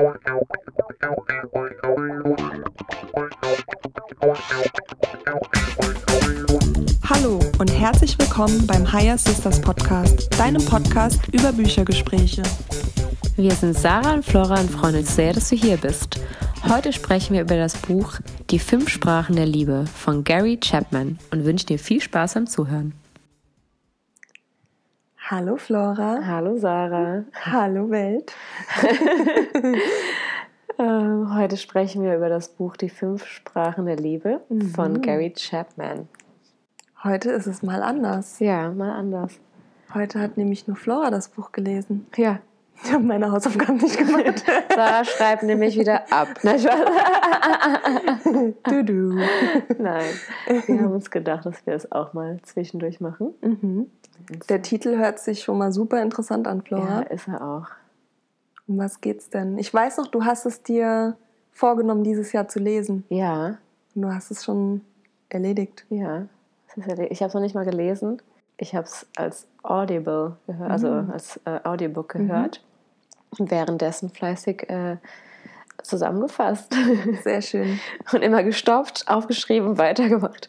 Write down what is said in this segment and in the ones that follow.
Hallo und herzlich willkommen beim Higher Sisters Podcast, deinem Podcast über Büchergespräche. Wir sind Sarah und Flora und freuen uns sehr, dass du hier bist. Heute sprechen wir über das Buch Die fünf Sprachen der Liebe von Gary Chapman und wünschen dir viel Spaß beim Zuhören. Hallo Flora. Hallo Sarah. Hallo Welt. Ähm, heute sprechen wir über das Buch Die fünf Sprachen der Liebe von Gary Chapman. Heute ist es mal anders. Ja, mal anders. Heute hat nämlich nur Flora das Buch gelesen. Ja, Ich habe meine Hausaufgaben nicht gemacht. Sarah schreibt nämlich wieder ab. Nein, du, du. Nein, wir haben uns gedacht, dass wir es auch mal zwischendurch machen. Mhm. Der Titel hört sich schon mal super interessant an, Ja, Flora. ist er auch. Um was geht's denn? Ich weiß noch, du hast es dir vorgenommen, dieses Jahr zu lesen. Ja, Und du hast es schon erledigt. ja. Ja- Ich habe es noch nicht mal gelesen. Ich habe es als Audible gehört, also als äh, Audiobook gehört. Währenddessen fleißig äh, zusammengefasst Sehr schön. und immer gestoppt, aufgeschrieben, weitergemacht.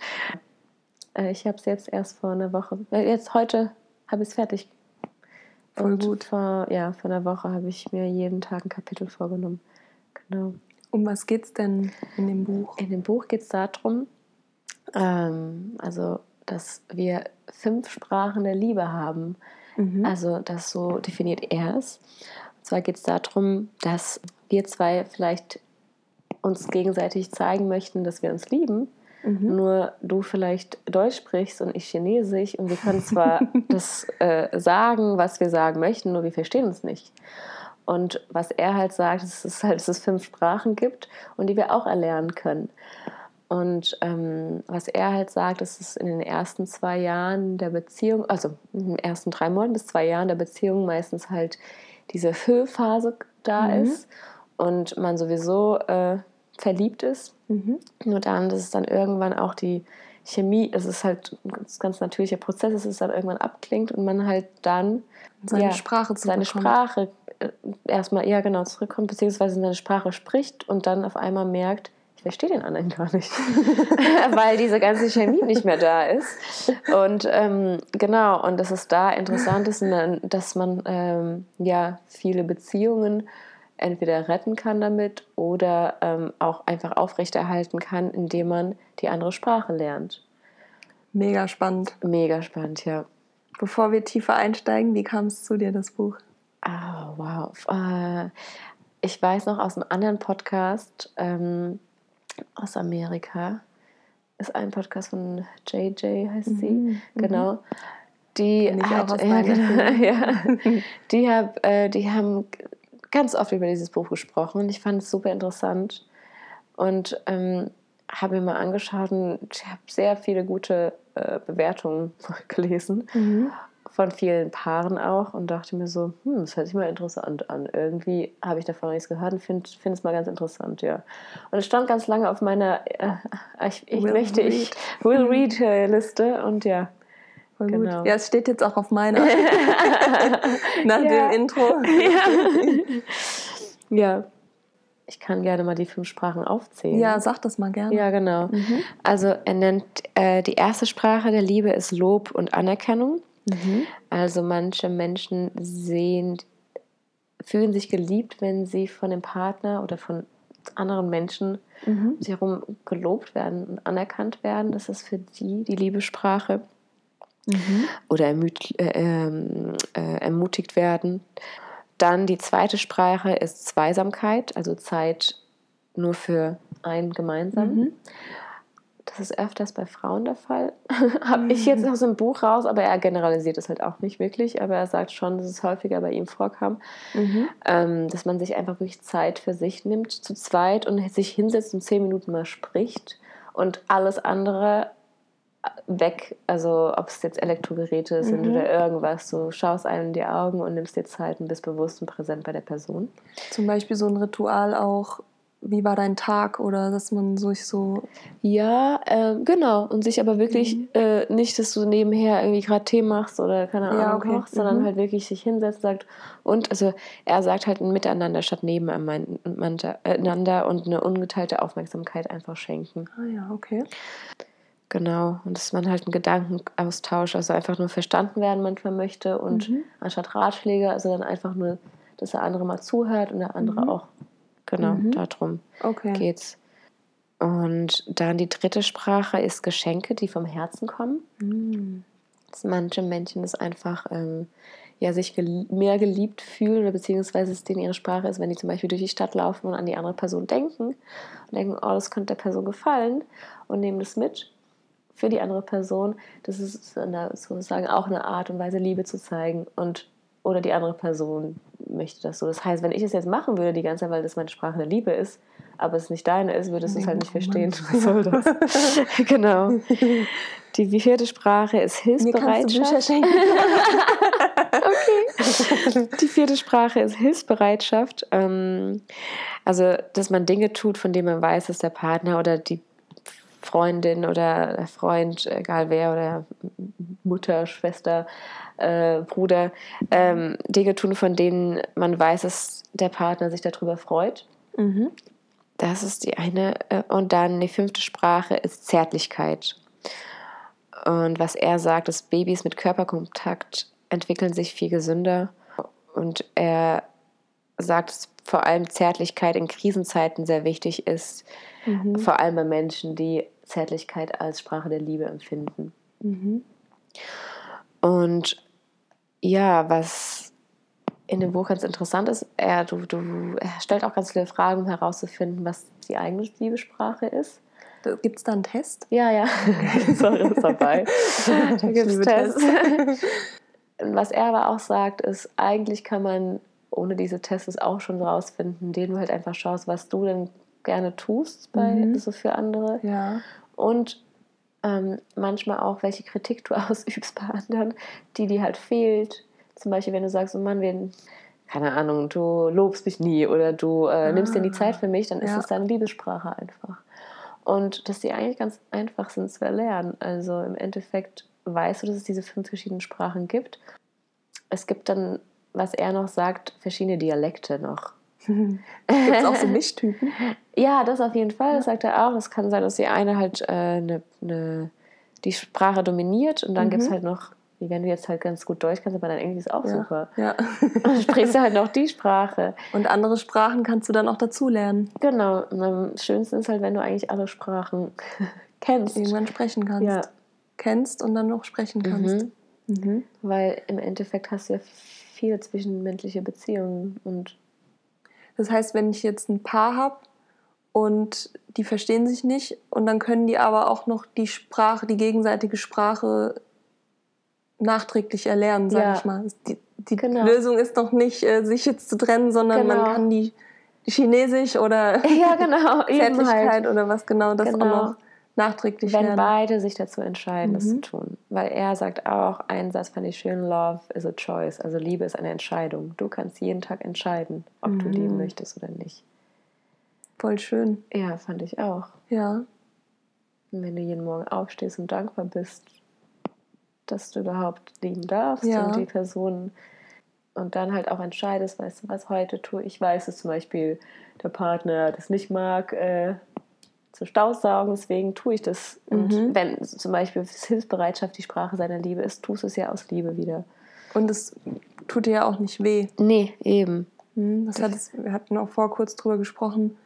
Äh, ich habe es jetzt erst vor einer Woche, äh, jetzt heute habe ich es fertig. Voll Und gut. Vor, ja, vor einer Woche habe ich mir jeden Tag ein Kapitel vorgenommen. Genau. Um was geht's denn in dem Buch? In dem Buch geht es darum, ähm, also, dass wir fünf Sprachen der Liebe haben. Mhm. Also, das so definiert er es. Zwar geht es darum, dass wir zwei vielleicht uns gegenseitig zeigen möchten, dass wir uns lieben. Mhm. Nur du vielleicht Deutsch sprichst und ich Chinesisch und wir können zwar das äh, sagen, was wir sagen möchten, nur wir verstehen uns nicht. Und was er halt sagt, ist, dass es halt dass es fünf Sprachen gibt und die wir auch erlernen können. Und ähm, was er halt sagt, ist, dass in den ersten zwei Jahren der Beziehung, also in den ersten drei Monaten bis zwei Jahren der Beziehung meistens halt diese Höhephase da Mhm. ist und man sowieso äh, verliebt ist. Mhm. Nur dann, dass es dann irgendwann auch die Chemie, es ist halt ein ganz, ganz natürlicher Prozess, dass es dann irgendwann abklingt und man halt dann Seine ja, Sprache zu seine Sprache äh, erstmal, ja genau, zurückkommt, beziehungsweise seine Sprache spricht und dann auf einmal merkt, ich verstehe den anderen gar nicht, weil diese ganze Chemie nicht mehr da ist. Und ähm, genau, und dass es da interessant ist, dass man ähm, ja viele Beziehungen entweder retten kann damit oder ähm, auch einfach aufrechterhalten kann, indem man die andere Sprache lernt. Mega spannend. Mega spannend, ja. Bevor wir tiefer einsteigen, wie kam es zu dir, das Buch? Ah, wow. Äh, ich weiß noch aus einem anderen Podcast ähm, aus Amerika, ist ein Podcast von JJ, heißt sie, Mhm, genau. Die, hat, ja, genau, ja, die, hab, äh, die haben ganz oft über dieses Buch gesprochen. Und ich fand es super interessant und ähm, habe mir mal angeschaut und ich habe sehr viele gute äh, Bewertungen gelesen. Mhm. Von vielen Paaren auch und dachte mir so, hm, das hört sich mal interessant an. Irgendwie habe ich davon nichts gehört und finde find es mal ganz interessant, ja. Und es stand ganz lange auf meiner äh, ich, ich Will möchte, ich read. will read äh, Liste und ja. Voll Genau. gut. Ja, es steht jetzt auch auf meiner. Nach dem Intro. ja. Ich kann gerne mal die fünf Sprachen aufzählen. Ja, sag das mal gerne. Ja, genau. Mhm. Also er nennt äh, die erste Sprache der Liebe ist Lob und Anerkennung. Mhm. Also manche Menschen sehen, fühlen sich geliebt, wenn sie von dem Partner oder von anderen Menschen Mhm. um sich herum gelobt werden und anerkannt werden. Das ist für die die Liebessprache. Mhm. Oder ermüt, äh, ähm, äh, ermutigt werden. Dann die zweite Sprache ist Zweisamkeit, also Zeit nur für ein gemeinsam. Mhm. Das ist öfters bei Frauen der Fall. Habe ich jetzt aus dem Buch raus, aber er generalisiert es halt auch nicht wirklich. Aber er sagt schon, dass es häufiger bei ihm vorkam, Mhm. ähm, dass man sich einfach wirklich Zeit für sich nimmt, zu zweit und sich hinsetzt und zehn Minuten mal spricht und alles andere weg, also ob es jetzt Elektrogeräte sind Mhm. oder irgendwas, du schaust einem in die Augen und nimmst dir Zeit und bist bewusst und präsent bei der Person. Zum Beispiel so ein Ritual auch wie war dein Tag oder dass man sich so. Ja, äh, genau. Und sich aber wirklich mhm. äh, nicht, dass du nebenher irgendwie gerade Tee machst oder keine Ahnung ja, okay. kochst, sondern mhm. halt wirklich sich hinsetzt und sagt. Und also er sagt halt ein Miteinander statt nebeneinander und eine ungeteilte Aufmerksamkeit einfach schenken. Ah ja, okay. Genau, und dass man halt einen Gedankenaustausch, also einfach nur verstanden werden manchmal möchte und mhm. anstatt Ratschläge, also dann einfach nur, dass der andere mal zuhört und der andere mhm. auch Genau, mhm. darum okay. geht's. Und dann die dritte Sprache ist Geschenke, die vom Herzen kommen. Mhm. Dass manche Menschen das einfach ähm, ja, sich gel mehr geliebt fühlen oder beziehungsweise es denen ihre Sprache ist, wenn die zum Beispiel durch die Stadt laufen und an die andere Person denken und denken, oh, das könnte der Person gefallen und nehmen das mit für die andere Person. Das ist sozusagen auch eine Art und Weise, Liebe zu zeigen und oder die andere Person möchte das so. Das heißt, wenn ich es jetzt machen würde die ganze Zeit, weil das meine Sprache der Liebe ist, aber es nicht deine ist, würdest du es halt nicht verstehen. Was soll das? genau. Die vierte Sprache ist Hilfsbereitschaft. okay. Die vierte Sprache ist Hilfsbereitschaft. Ähm, also, dass man Dinge tut, von denen man weiß, dass der Partner oder die Freundin oder der Freund, egal wer, oder Mutter, Schwester, äh, Bruder, ähm, Dinge tun, von denen man weiß, dass der Partner sich darüber freut. Mhm. Das ist die eine. Äh, und dann die fünfte Sprache ist Zärtlichkeit. Und was er sagt, ist, Babys mit Körperkontakt entwickeln sich viel gesünder. Und er sagt, dass vor allem Zärtlichkeit in Krisenzeiten sehr wichtig ist. Mhm. Vor allem bei Menschen, die Zärtlichkeit als Sprache der Liebe empfinden. Mhm. Und ja, was in dem Buch ganz interessant ist, er, du, du, er stellt auch ganz viele Fragen, um herauszufinden, was die eigene Liebessprache ist. Gibt es da einen Test? Ja, ja. Sorry, ist dabei. da gibt es Tests. was er aber auch sagt, ist, eigentlich kann man ohne diese Tests auch schon rausfinden, indem du halt einfach schaust, was du denn gerne tust bei mhm. so für andere. Ja. Und ähm, manchmal auch, welche Kritik du ausübst bei anderen, die dir halt fehlt. Zum Beispiel, wenn du sagst, oh Mann, wir, keine Ahnung, du lobst mich nie oder du äh, ah, nimmst dir die Zeit für mich, dann ist es deine Liebessprache einfach. Und dass die eigentlich ganz einfach sind zu erlernen. Also im Endeffekt weißt du, dass es diese fünf verschiedenen Sprachen gibt. Es gibt dann, was er noch sagt, verschiedene Dialekte noch. Gibt es auch so Mischtypen? ja, das auf jeden Fall, das sagt er auch. Es kann sein, dass die eine halt äh, eine, eine, die Sprache dominiert und dann mhm. gibt es halt noch, wie wenn du jetzt halt ganz gut Deutsch kannst, aber dein Englisch ist auch ja. super. Ja. dann sprichst du halt noch die Sprache. Und andere Sprachen kannst du dann auch dazu lernen. Genau. Und am schönsten ist halt, wenn du eigentlich alle Sprachen kennst. Irgendwann sprechen kannst. Ja. Kennst und dann noch sprechen kannst. Mhm. Mhm. Weil im Endeffekt hast du ja viele zwischenmenschliche Beziehungen und das heißt, wenn ich jetzt ein Paar habe und die verstehen sich nicht und dann können die aber auch noch die Sprache, die gegenseitige Sprache nachträglich erlernen, sage ja. ich mal. Die, die genau. Lösung ist noch nicht, äh, sich jetzt zu trennen, sondern genau. man kann die Chinesisch oder ja, genau. Zärtlichkeit halt. oder was genau das genau. auch noch nachträglich Wenn lernen. beide sich dazu entscheiden, mhm. das zu mhm. tun. Weil er sagt auch, ein Satz fand ich schön, Love is a choice. Also Liebe ist eine Entscheidung. Du kannst jeden Tag entscheiden, ob mhm. du lieben möchtest oder nicht. Voll schön. Ja, fand ich auch. Ja. Und wenn du jeden Morgen aufstehst und dankbar bist, dass du überhaupt lieben darfst ja. und die Person und dann halt auch entscheidest, weißt du, was heute tue ich, weiß, dass zum Beispiel der Partner das nicht mag, äh, zu Staubsaugen, deswegen tue ich das. Und mhm. wenn zum Beispiel Hilfsbereitschaft die Sprache seiner Liebe ist, tust du es ja aus Liebe wieder. Und es tut dir ja auch nicht weh. Nee, eben. Mhm, das hat wir hatten auch vor kurz drüber gesprochen.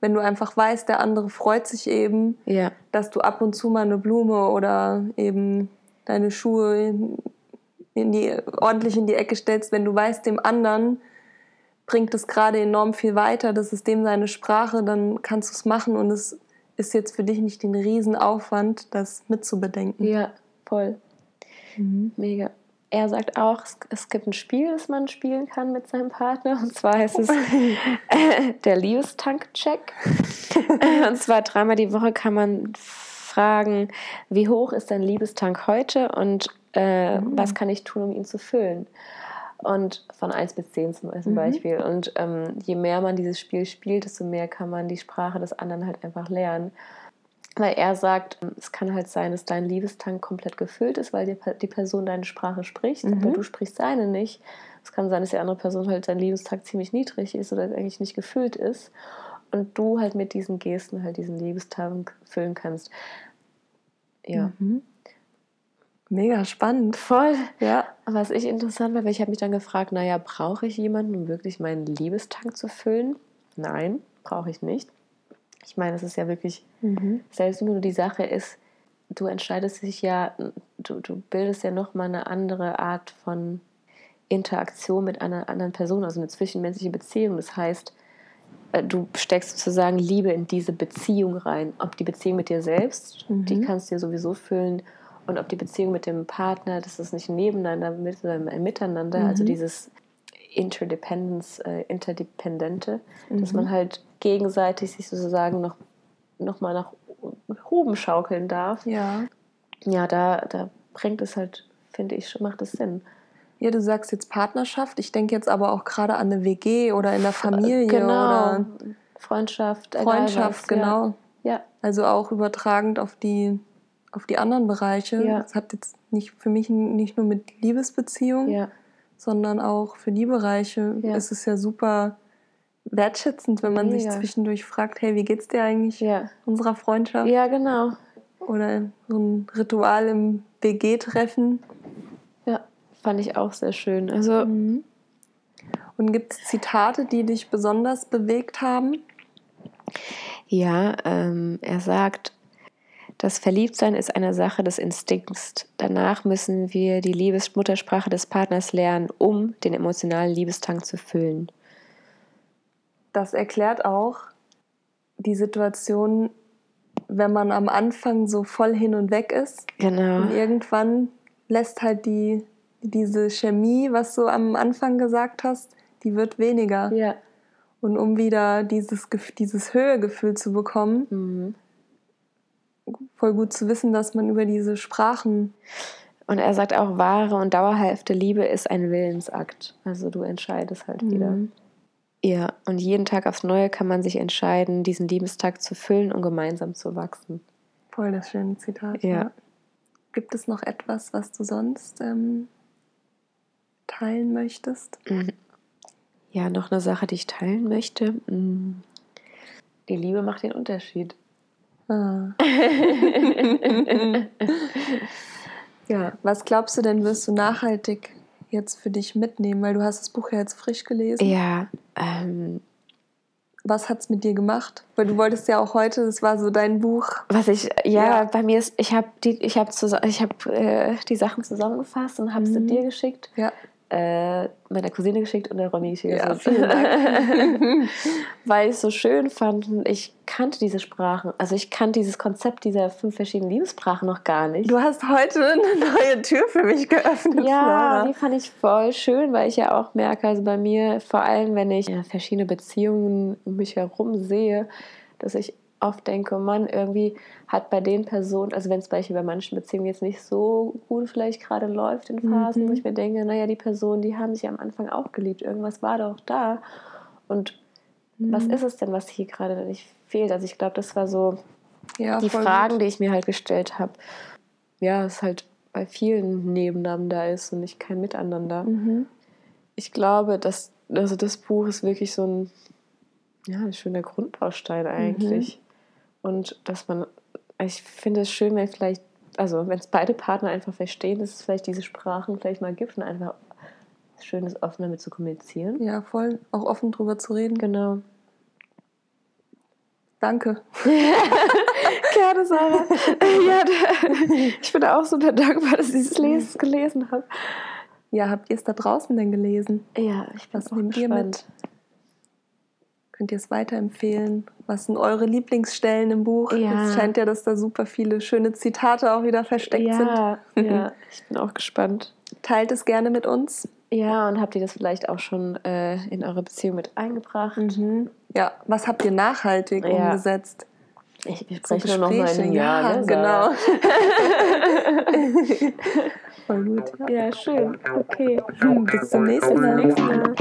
Wenn du einfach weißt, der andere freut sich eben, ja. dass du ab und zu mal eine Blume oder eben deine Schuhe in die, ordentlich in die Ecke stellst, wenn du weißt, dem anderen bringt es gerade enorm viel weiter, das ist dem seine Sprache, dann kannst du es machen und es ist jetzt für dich nicht den Riesenaufwand, das mitzubedenken. Ja, voll. Mhm. Mega. Er sagt auch, es gibt ein Spiel, das man spielen kann mit seinem Partner. Und zwar heißt es äh, der Liebestank-Check. und zwar dreimal die Woche kann man fragen, wie hoch ist dein Liebestank heute und äh, mhm. was kann ich tun, um ihn zu füllen. Und von 1 bis 10 zum Mhm. Beispiel. Und ähm, je mehr man dieses Spiel spielt, desto mehr kann man die Sprache des anderen halt einfach lernen. Weil er sagt, es kann halt sein, dass dein Liebestank komplett gefüllt ist, weil die, die Person deine Sprache spricht, Mhm. aber du sprichst seine nicht. Es kann sein, dass die andere Person halt sein Liebestank ziemlich niedrig ist oder eigentlich nicht gefüllt ist. Und du halt mit diesen Gesten halt diesen Liebestank füllen kannst. Ja. Mhm. Mega spannend. Voll. Ja. Was ich interessant war, weil ich habe mich dann gefragt, naja, brauche ich jemanden, um wirklich meinen Liebestank zu füllen? Nein, brauche ich nicht. Ich meine, es ist ja wirklich, Mhm. selbst nur die Sache ist, du entscheidest dich ja, du, du bildest ja nochmal eine andere Art von Interaktion mit einer anderen Person, also eine zwischenmenschliche Beziehung. Das heißt, äh, du steckst sozusagen Liebe in diese Beziehung rein. Ob die Beziehung mit dir selbst, die Mhm. kannst du dir sowieso füllen. Und ob die Beziehung mit dem Partner, das ist nicht ein nebeneinander, sondern ein Miteinander. Also Mhm. dieses Interdependence, äh, Interdependente, dass Mhm. man halt gegenseitig sich sozusagen noch, noch mal nach oben schaukeln darf. Ja. Ja, da, da bringt es halt, finde ich, macht es Sinn. Ja, du sagst jetzt Partnerschaft. Ich denke jetzt aber auch gerade an eine WG oder in der Familie genau. oder Freundschaft, Freundschaft, was. genau. Ja. Also auch übertragend auf die, auf die anderen Bereiche. Ja. Das hat jetzt nicht für mich nicht nur mit Liebesbeziehungen, Ja, sondern auch für die Bereiche Ja. ist es ja super wertschätzend, wenn man sich Mega. zwischendurch fragt, hey, wie geht's dir eigentlich ja. unserer Freundschaft? Ja, genau. Oder so ein Ritual im WG-Treffen. Ja, fand ich auch sehr schön. Also, Mhm. Und gibt es Zitate, die dich besonders bewegt haben? ja, ähm, er sagt, das Verliebtsein ist eine Sache des Instinkts. Danach müssen wir die Liebesmuttersprache des Partners lernen, um den emotionalen Liebestank zu füllen. Das erklärt auch die Situation, wenn man am Anfang so voll hin und weg ist. Genau. Und irgendwann lässt halt die, diese Chemie, was du am Anfang gesagt hast, die wird weniger. Ja. Und um wieder dieses, dieses Höhegefühl zu bekommen, Mhm. Voll gut zu wissen, dass man über diese Sprachen. Und er sagt auch, wahre und dauerhafte Liebe ist ein Willensakt. Also du entscheidest halt wieder. Mhm. Ja, und jeden Tag aufs Neue kann man sich entscheiden, diesen Liebestag zu füllen und gemeinsam zu wachsen. Voll das schöne Zitat. Ja. Gibt es noch etwas, was du sonst ähm, teilen möchtest? Mhm. Ja, noch eine Sache, die ich teilen möchte. Mhm. Die Liebe macht den Unterschied. Ah. ja, was glaubst du denn, wirst du nachhaltig jetzt für dich mitnehmen? Weil du hast das Buch ja jetzt frisch gelesen. Ja, ähm, Was hat es mit dir gemacht? Weil du wolltest ja auch heute, das war so dein Buch. was ich, ja, Ja. bei mir ist, ich habe die, ich habe ich hab, äh, die Sachen zusammengefasst und habe sie Mhm. dir geschickt, Ja. Äh, meiner Cousine geschickt und der Romy geschickt. Ja, Also, vielen Dank. weil ich es so schön fand. und Ich kannte diese Sprachen, also ich kannte dieses Konzept dieser fünf verschiedenen Liebessprachen noch gar nicht. Du hast heute eine neue Tür für mich geöffnet. Ja, Flora. die fand ich voll schön, weil ich ja auch merke, also bei mir, vor allem wenn ich verschiedene Beziehungen um mich herum sehe, dass ich oft denke, Mann, irgendwie hat bei den Personen, also wenn es bei, bei manchen Beziehungen jetzt nicht so gut vielleicht gerade läuft in Phasen, Mhm. wo ich mir denke, naja, die Personen, die haben sich am Anfang auch geliebt, irgendwas war doch da. Und was Mhm. ist es denn, was hier gerade nicht fehlt? Also ich glaube, das war so ja, die Fragen, gut. die ich mir halt gestellt habe. Ja, es halt bei vielen nebeneinander ist und nicht kein Miteinander. Mhm. Ich glaube, dass also das Buch ist wirklich so ein, ja, ein schöner Grundbaustein eigentlich. Und dass man, ich finde es schön, wenn vielleicht, also wenn es beide Partner einfach verstehen, dass es vielleicht diese Sprachen vielleicht mal gibt und einfach schön ist, offen damit zu kommunizieren. Ja, voll. Auch offen drüber zu reden. Genau. Danke. Gerne, Sarah. ja, ich bin auch super dankbar, dass ich dieses Lesen gelesen habe. Ja, habt ihr es da draußen denn gelesen? Ja, ich bin Was auch nehmt ihr gespannt. Könnt ihr es weiterempfehlen? Was sind eure Lieblingsstellen im Buch? Ja. Es scheint ja, dass da super viele schöne Zitate auch wieder versteckt sind. Ja, ja, ich bin auch gespannt. Teilt es gerne mit uns. Ja, und habt ihr das vielleicht auch schon äh, in eure Beziehung mit eingebracht? Mhm. Ja, was habt ihr nachhaltig Ja. umgesetzt? Ich, wir So sprechen nur noch mal in Gespräche, einem Jahr. ja, ne, genau. Voll gut. Ja, schön. Okay. Hm, bis zum nächsten Mal. Bis zum nächsten Mal.